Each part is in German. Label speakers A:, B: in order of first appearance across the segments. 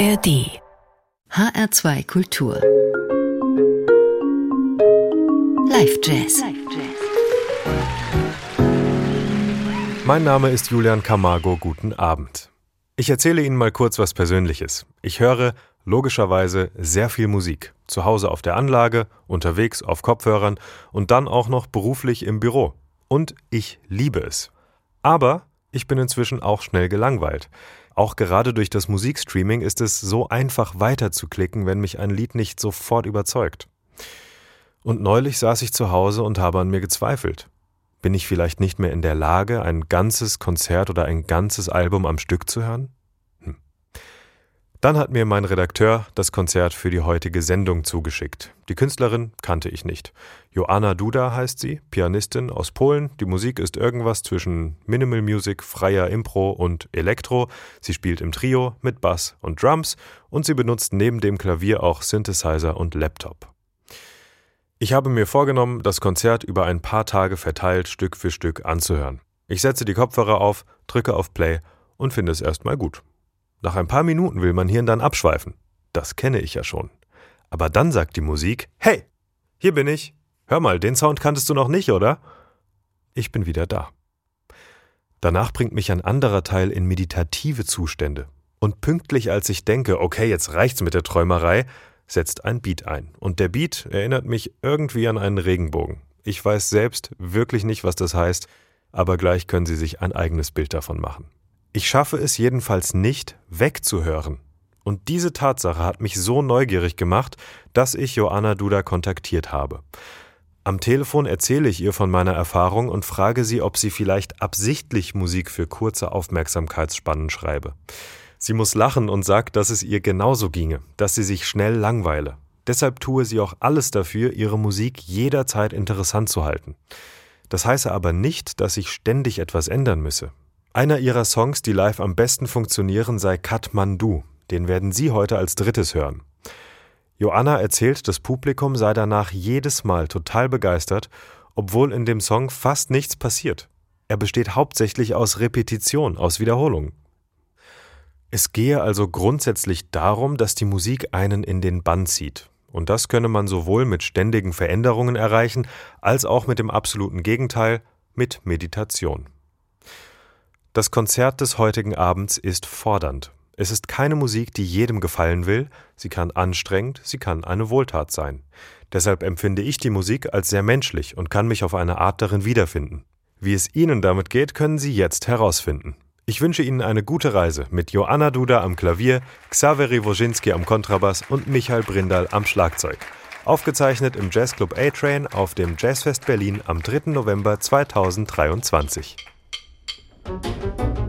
A: ARD HR2 Kultur Live Jazz
B: Mein Name ist Julian Camargo, guten Abend. Ich erzähle Ihnen mal kurz was Persönliches. Ich höre logischerweise sehr viel Musik. Zu Hause auf der Anlage, unterwegs auf Kopfhörern und dann auch noch beruflich im Büro. Und ich liebe es. Aber ich bin inzwischen auch schnell gelangweilt. Auch gerade durch das Musikstreaming ist es so einfach weiterzuklicken, wenn mich ein Lied nicht sofort überzeugt. Und neulich saß ich zu Hause und habe an mir gezweifelt. Bin ich vielleicht nicht mehr in der Lage, ein ganzes Konzert oder ein ganzes Album am Stück zu hören? Dann hat mir mein Redakteur das Konzert für die heutige Sendung zugeschickt. Die Künstlerin kannte ich nicht. Joanna Duda heißt sie, Pianistin aus Polen. Die Musik ist irgendwas zwischen Minimal Music, freier Impro und Elektro. Sie spielt im Trio mit Bass und Drums und sie benutzt neben dem Klavier auch Synthesizer und Laptop. Ich habe mir vorgenommen, das Konzert über ein paar Tage verteilt Stück für Stück anzuhören. Ich setze die Kopfhörer auf, drücke auf Play und finde es erstmal gut. Nach ein paar Minuten will mein Hirn dann abschweifen. Das kenne ich ja schon. Aber dann sagt die Musik, hey, hier bin ich. Hör mal, den Sound kanntest du noch nicht, oder? Ich bin wieder da. Danach bringt mich ein anderer Teil in meditative Zustände. Und pünktlich als ich denke, okay, jetzt reicht's mit der Träumerei, setzt ein Beat ein. Und der Beat erinnert mich irgendwie an einen Regenbogen. Ich weiß selbst wirklich nicht, was das heißt, aber gleich können Sie sich ein eigenes Bild davon machen. Ich schaffe es jedenfalls nicht, wegzuhören. Und diese Tatsache hat mich so neugierig gemacht, dass ich Joanna Duda kontaktiert habe. Am Telefon erzähle ich ihr von meiner Erfahrung und frage sie, ob sie vielleicht absichtlich Musik für kurze Aufmerksamkeitsspannen schreibe. Sie muss lachen und sagt, dass es ihr genauso ginge, dass sie sich schnell langweile. Deshalb tue sie auch alles dafür, ihre Musik jederzeit interessant zu halten. Das heiße aber nicht, dass sich ständig etwas ändern müsse. Einer ihrer Songs, die live am besten funktionieren, sei Kathmandu. Den werden Sie heute als drittes hören. Joanna erzählt, das Publikum sei danach jedes Mal total begeistert, obwohl in dem Song fast nichts passiert. Er besteht hauptsächlich aus Repetition, aus Wiederholung. Es gehe also grundsätzlich darum, dass die Musik einen in den Bann zieht. Und das könne man sowohl mit ständigen Veränderungen erreichen, als auch mit dem absoluten Gegenteil, mit Meditation. Das Konzert des heutigen Abends ist fordernd. Es ist keine Musik, die jedem gefallen will, sie kann anstrengend, sie kann eine Wohltat sein. Deshalb empfinde ich die Musik als sehr menschlich und kann mich auf eine Art darin wiederfinden. Wie es Ihnen damit geht, können Sie jetzt herausfinden. Ich wünsche Ihnen eine gute Reise mit Joanna Duda am Klavier, Xaveri Wojcinski am Kontrabass und Michael Brindal am Schlagzeug. Aufgezeichnet im Jazzclub A-Train auf dem Jazzfest Berlin am 3. November 2023.
C: Música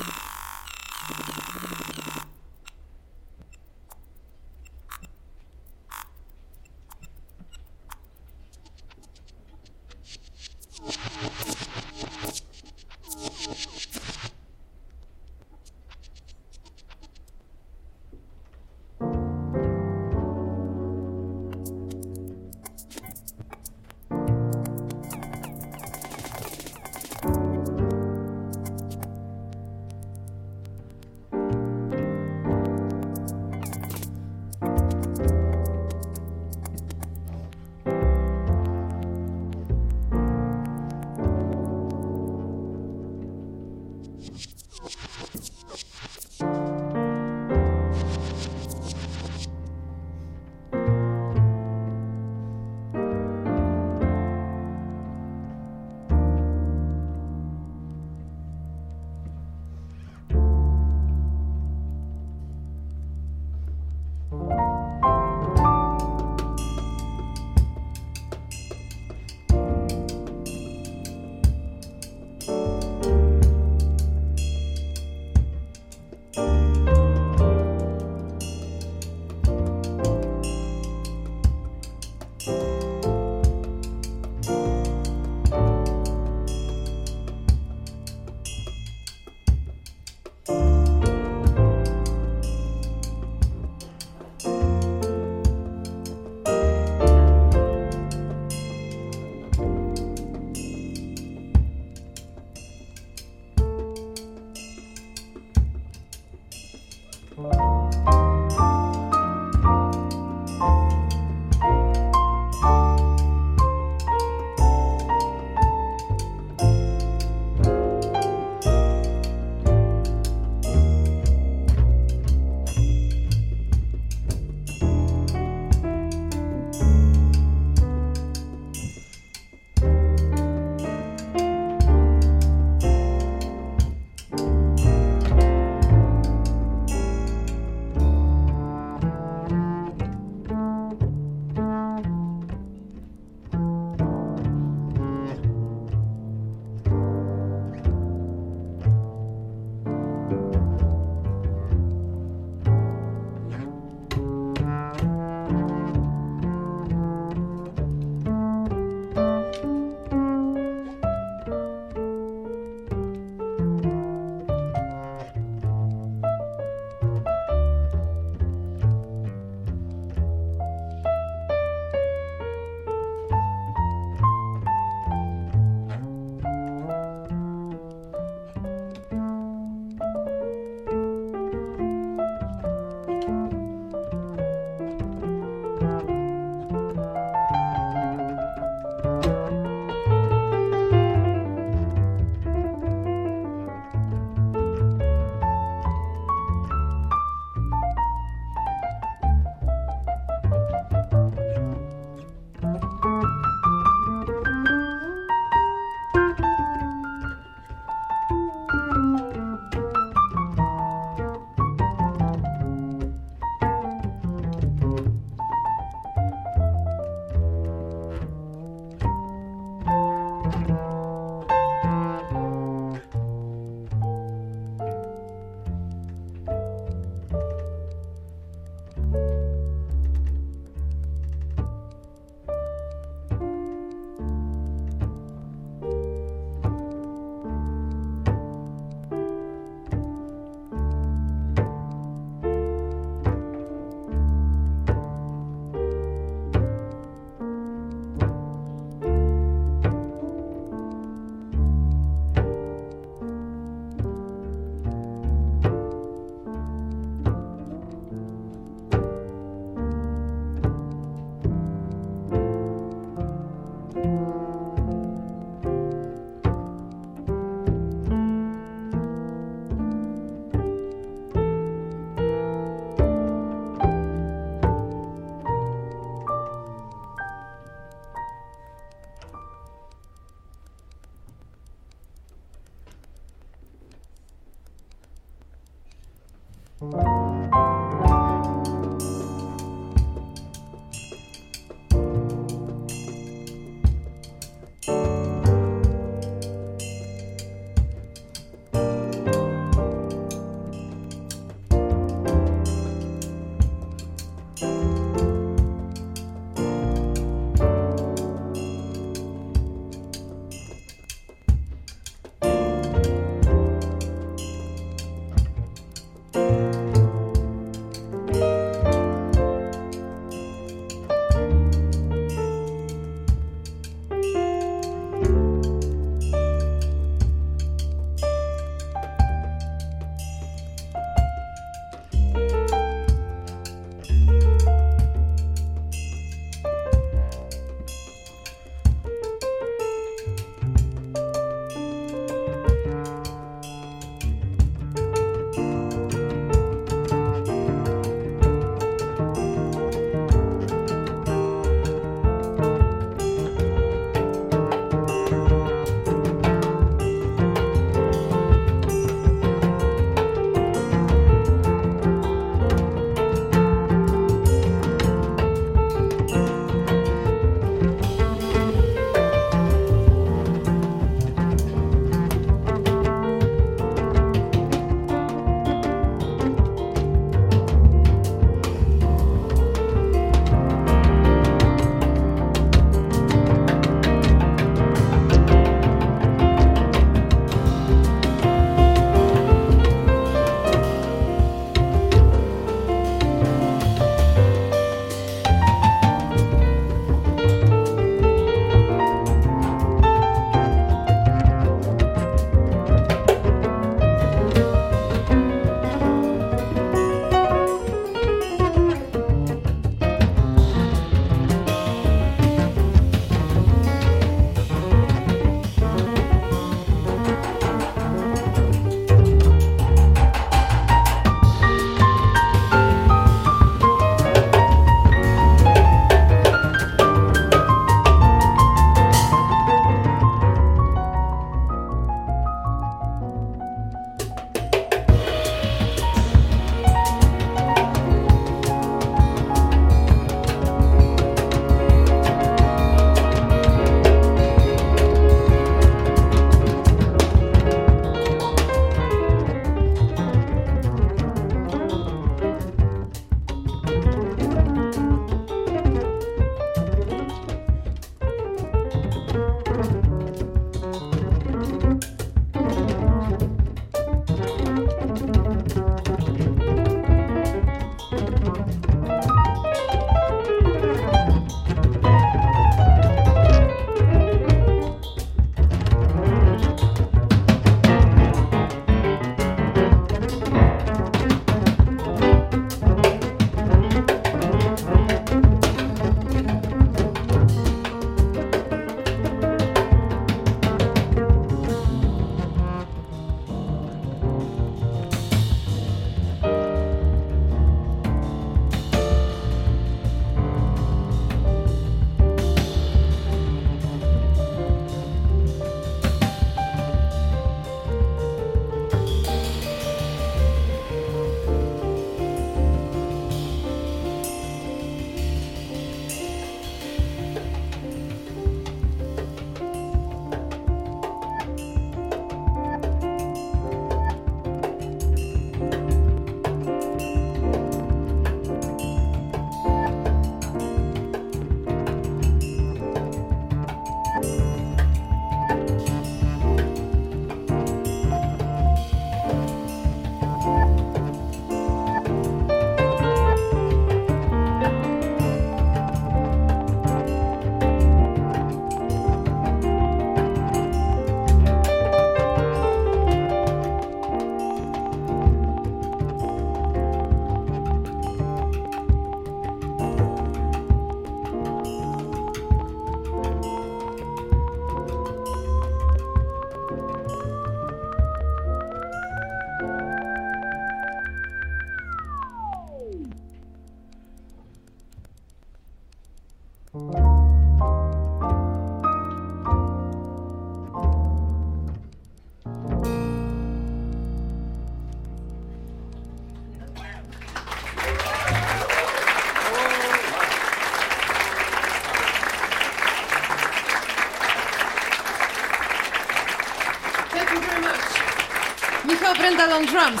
C: Brendel on drums.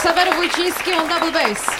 C: Xaver Wojciński on double bass.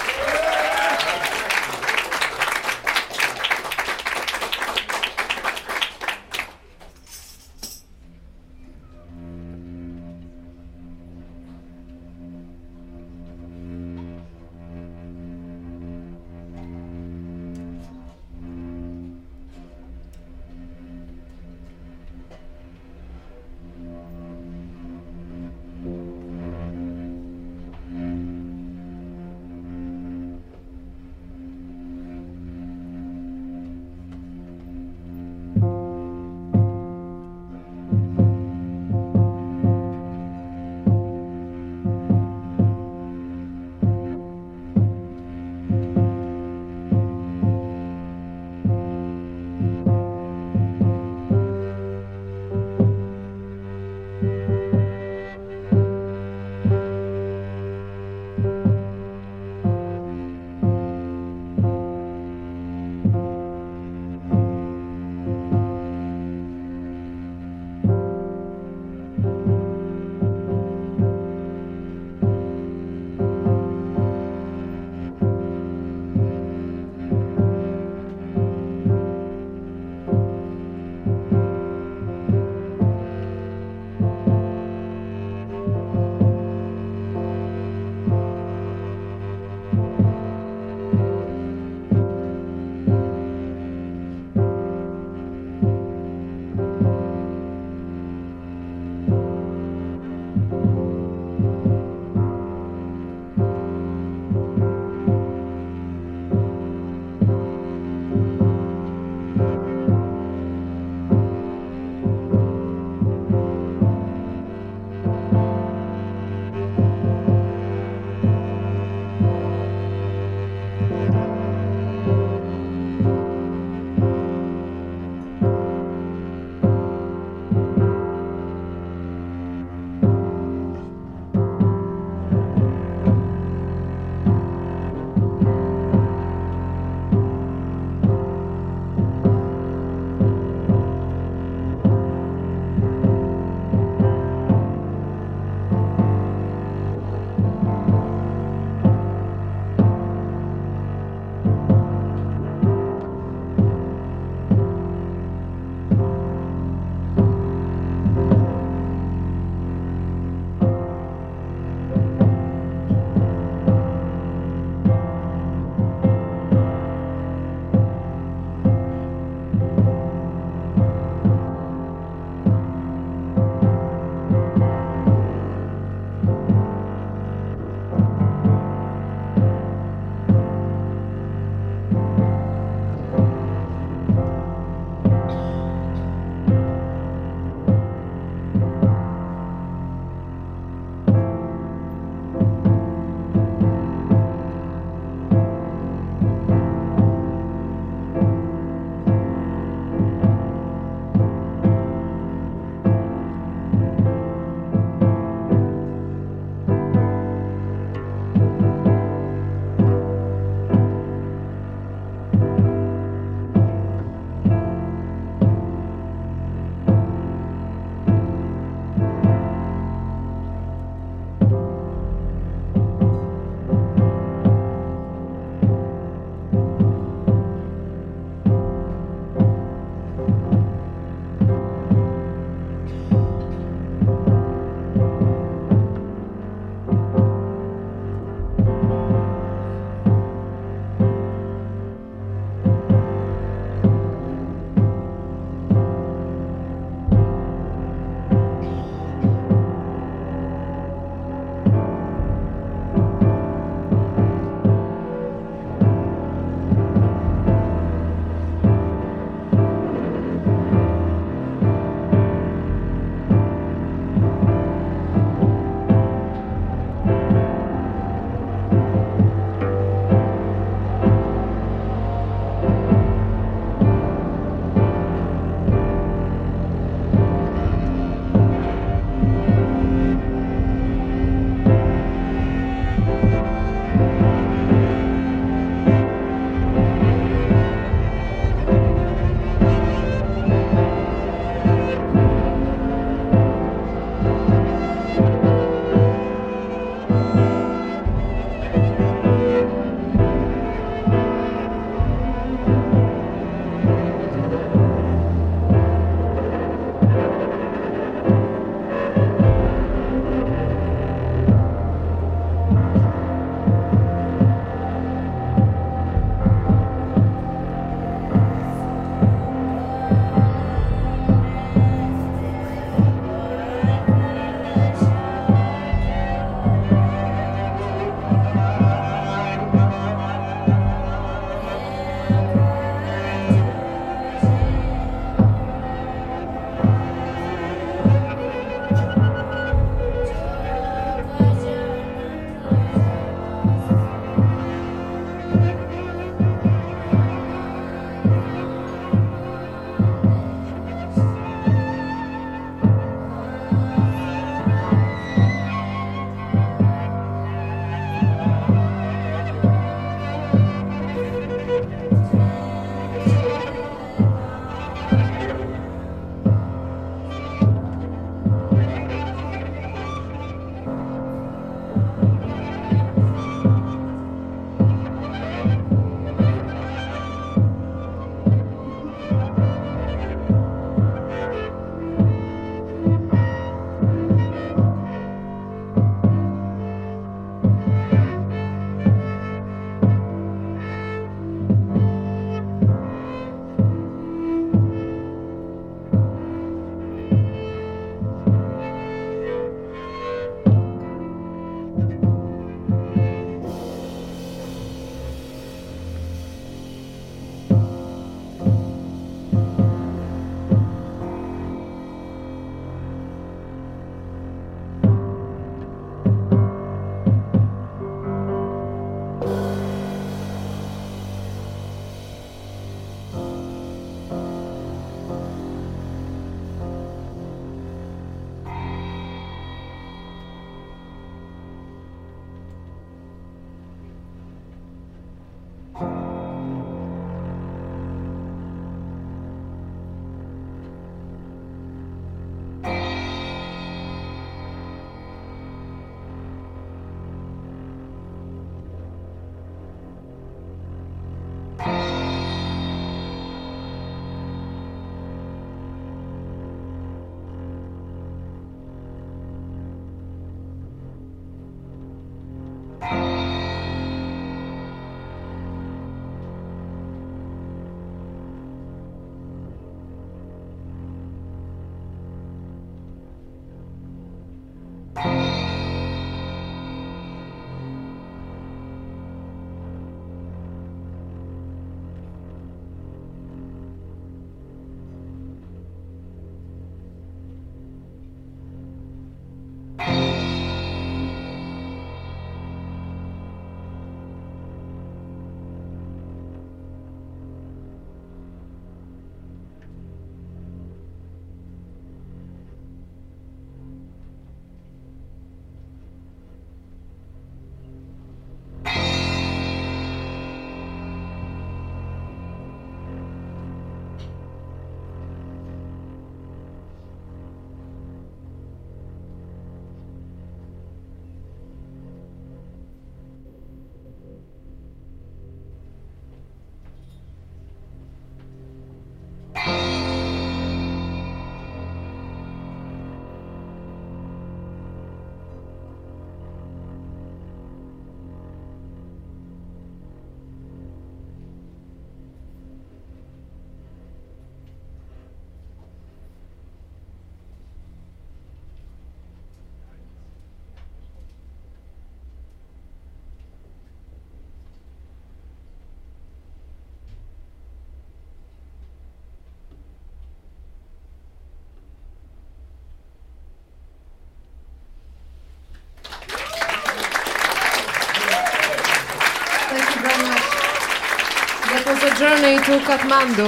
C: Journey to Kathmandu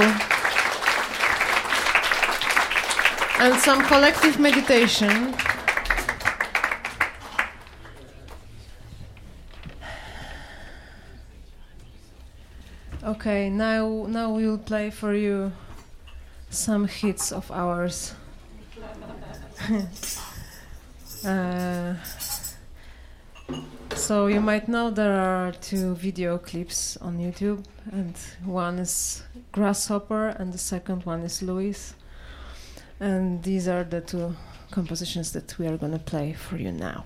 C: and some collective meditation. Okay, now now we will play for you some hits of ours. uh, so you might know there are two video clips on YouTube, and one is Grasshopper, and the second one is Louis. And these are the two compositions that we are going to play for you now.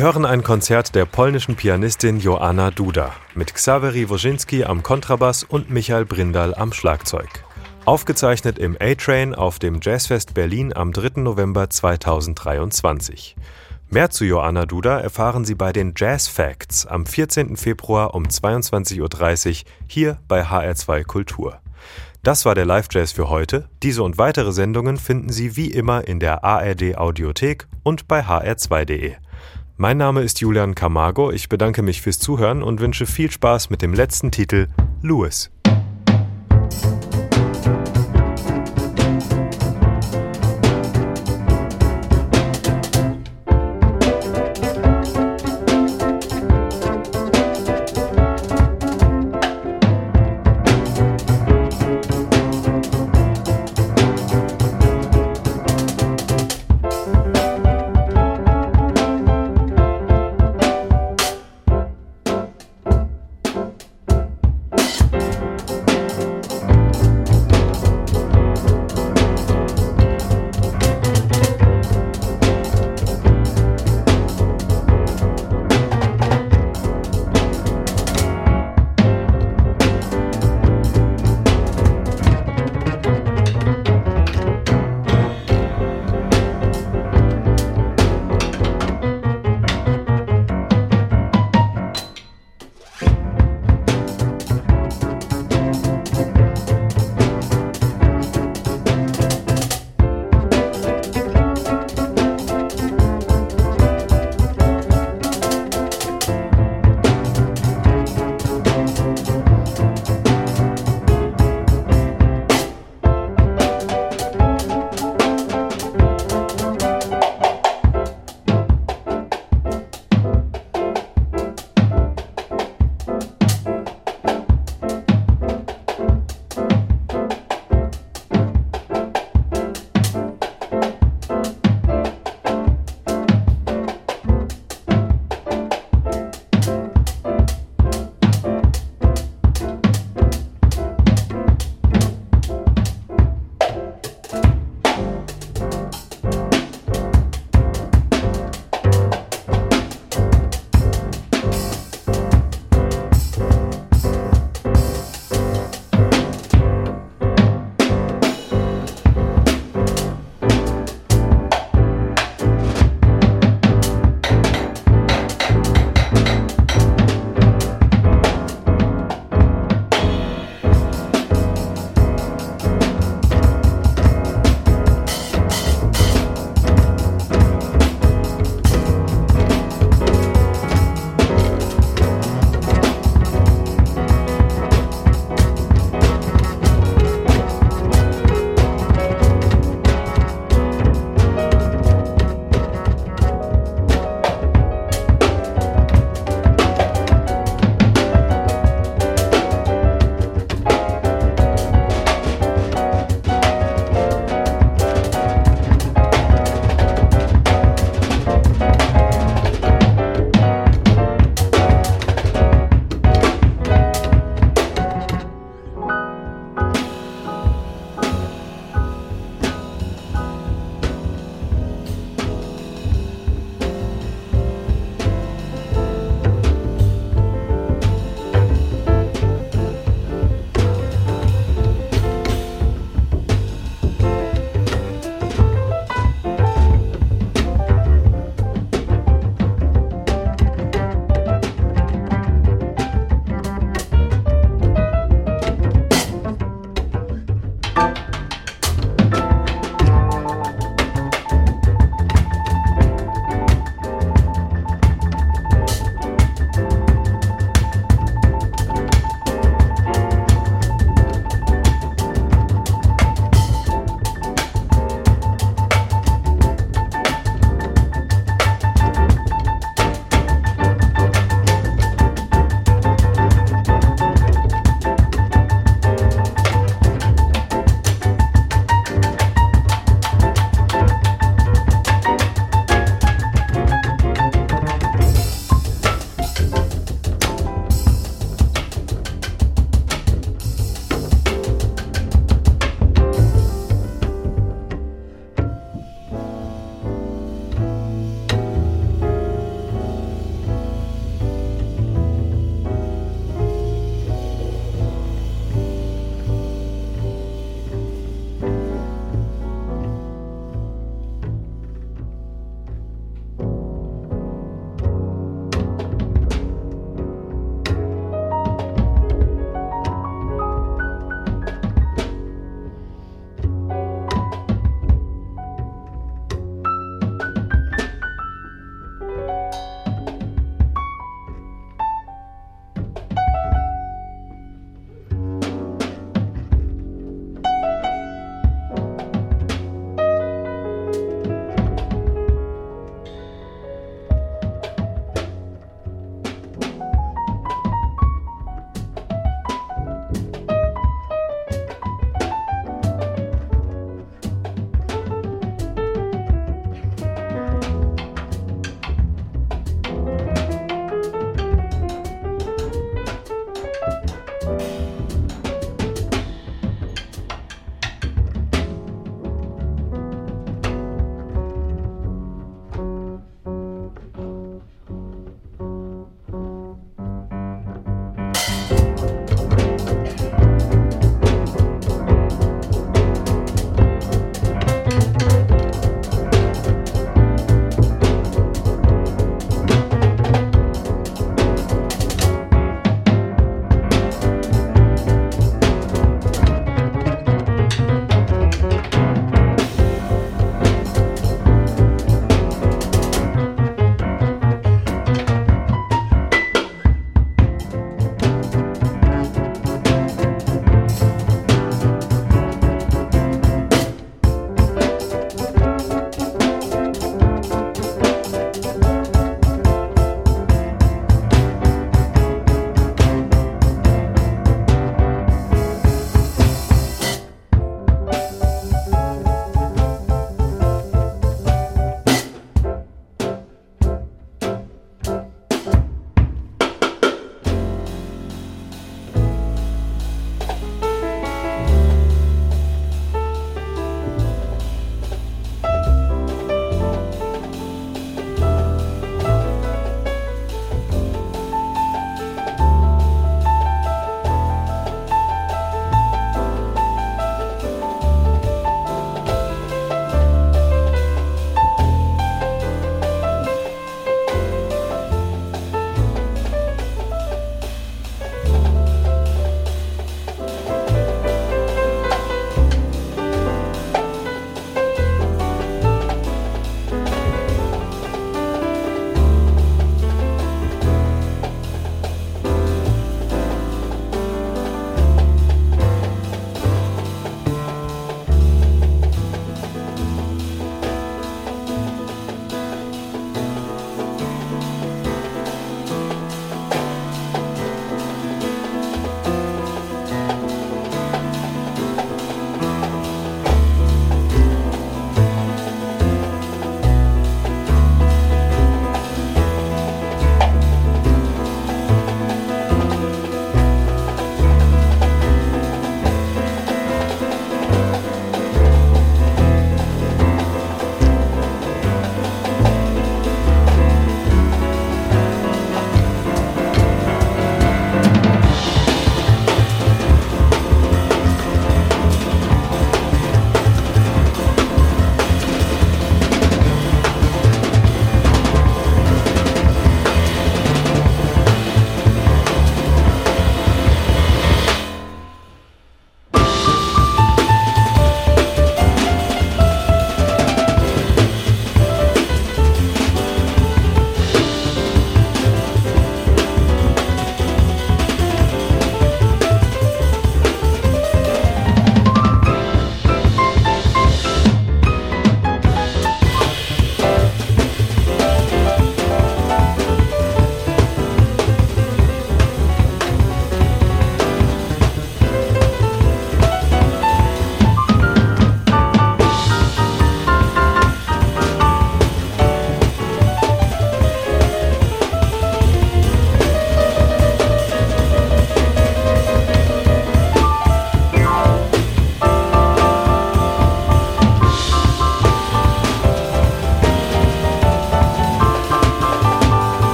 B: Sie hören ein Konzert der polnischen Pianistin Joanna Duda mit Xavery Wozinski am Kontrabass und Michael Brindal am Schlagzeug. Aufgezeichnet im A-Train auf dem Jazzfest Berlin am 3. November 2023. Mehr zu Joanna Duda erfahren Sie bei den Jazz Facts am 14. Februar um 22.30 Uhr hier bei HR2 Kultur. Das war der Live Jazz für heute. Diese und weitere Sendungen finden Sie wie immer in der ARD Audiothek und bei hr2.de. Mein Name ist Julian Camargo. Ich bedanke mich fürs Zuhören und wünsche viel Spaß mit dem letzten Titel Louis.